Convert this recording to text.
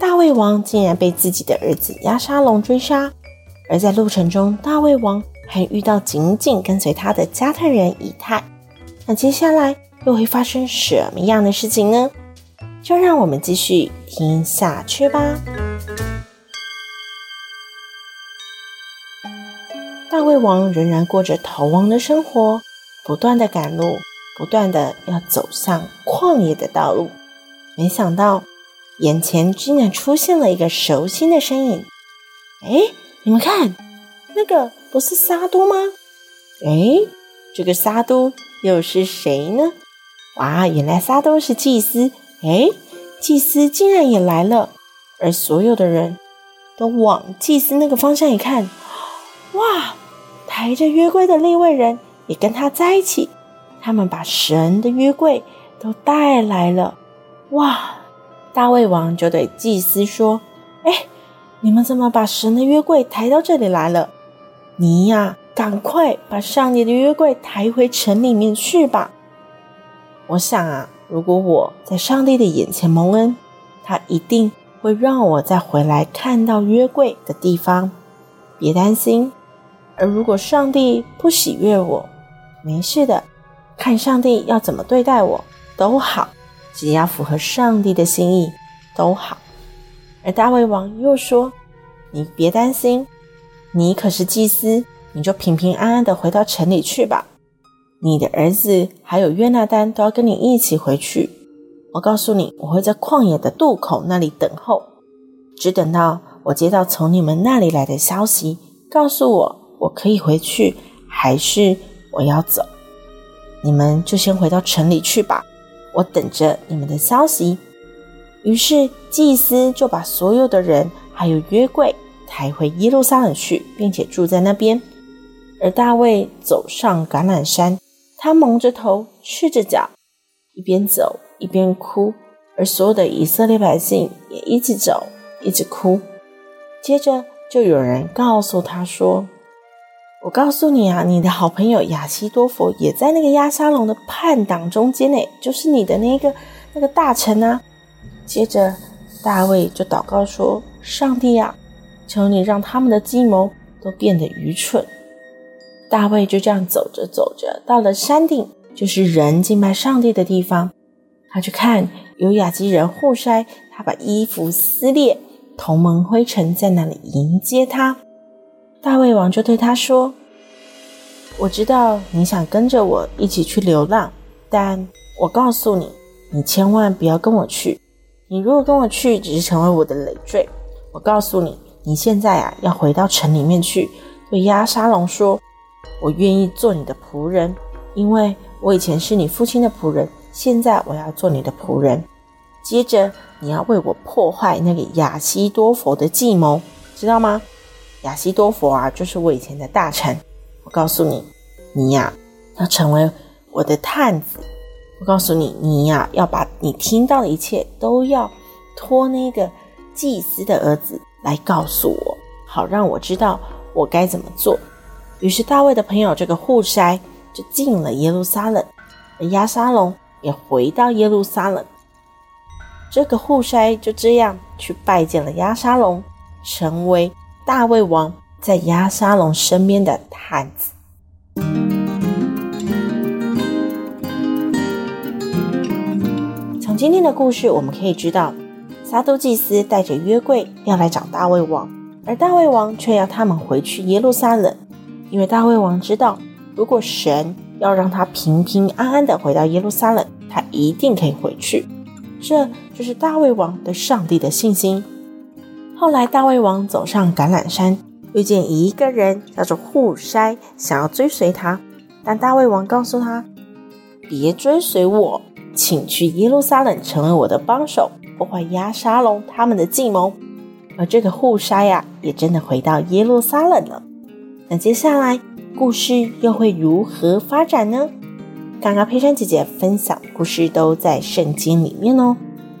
大卫王竟然被自己的儿子押沙龙追杀，而在路程中，大卫王还遇到紧紧跟随他的加特人以太。那接下来又会发生什么样的事情呢？就让我们继续听下去吧。大卫王仍然过着逃亡的生活，不断的赶路，不断的要走上旷野的道路。没想到。眼前竟然出现了一个熟悉的身影，哎，你们看，那个不是撒都吗？哎，这个撒都又是谁呢？哇，原来撒都是祭司，哎，祭司竟然也来了，而所有的人都往祭司那个方向一看，哇，抬着约柜的那位人也跟他在一起，他们把神的约柜都带来了，哇！大卫王就对祭司说：“哎，你们怎么把神的约柜抬到这里来了？你呀，赶快把上帝的约柜抬回城里面去吧。我想啊，如果我在上帝的眼前蒙恩，他一定会让我再回来看到约柜的地方。别担心。而如果上帝不喜悦我，没事的，看上帝要怎么对待我都好。”只要符合上帝的心意都好。而大卫王又说：“你别担心，你可是祭司，你就平平安安的回到城里去吧。你的儿子还有约拿单都要跟你一起回去。我告诉你，我会在旷野的渡口那里等候，只等到我接到从你们那里来的消息，告诉我我可以回去，还是我要走。你们就先回到城里去吧。”我等着你们的消息。于是祭司就把所有的人还有约柜抬回耶路撒冷去，并且住在那边。而大卫走上橄榄山，他蒙着头，赤着脚，一边走一边哭。而所有的以色列百姓也一直走，一直哭。接着就有人告诉他说。我告诉你啊，你的好朋友亚希多佛也在那个押沙龙的叛党中间呢，就是你的那个那个大臣啊。接着大卫就祷告说：“上帝啊，求你让他们的计谋都变得愚蠢。”大卫就这样走着走着，到了山顶，就是人敬拜上帝的地方。他去看有雅基人互筛，他把衣服撕裂，同蒙灰尘，在那里迎接他。大卫王就对他说：“我知道你想跟着我一起去流浪，但我告诉你，你千万不要跟我去。你如果跟我去，只是成为我的累赘。我告诉你，你现在啊，要回到城里面去，对亚沙龙说：我愿意做你的仆人，因为我以前是你父亲的仆人，现在我要做你的仆人。接着你要为我破坏那个亚西多佛的计谋，知道吗？”亚西多佛啊，就是我以前的大臣。我告诉你，你呀要成为我的探子。我告诉你，你呀要把你听到的一切都要托那个祭司的儿子来告诉我，好让我知道我该怎么做。于是大卫的朋友这个户筛就进了耶路撒冷，而押沙龙也回到耶路撒冷。这个户筛就这样去拜见了押沙龙，成为。大卫王在押沙龙身边的探子。从今天的故事，我们可以知道，撒都祭司带着约柜要来找大卫王，而大卫王却要他们回去耶路撒冷，因为大卫王知道，如果神要让他平平安安的回到耶路撒冷，他一定可以回去。这就是大卫王对上帝的信心。后来大胃王走上橄榄山遇见一个人叫做户筛想要追随他。但大胃王告诉他别追随我请去耶路撒冷成为我的帮手破坏鸭沙龙他们的计谋。而这个护筛呀也真的回到耶路撒冷了。那接下来故事又会如何发展呢？刚刚佩珊姐姐分享故事都在圣经里面哦。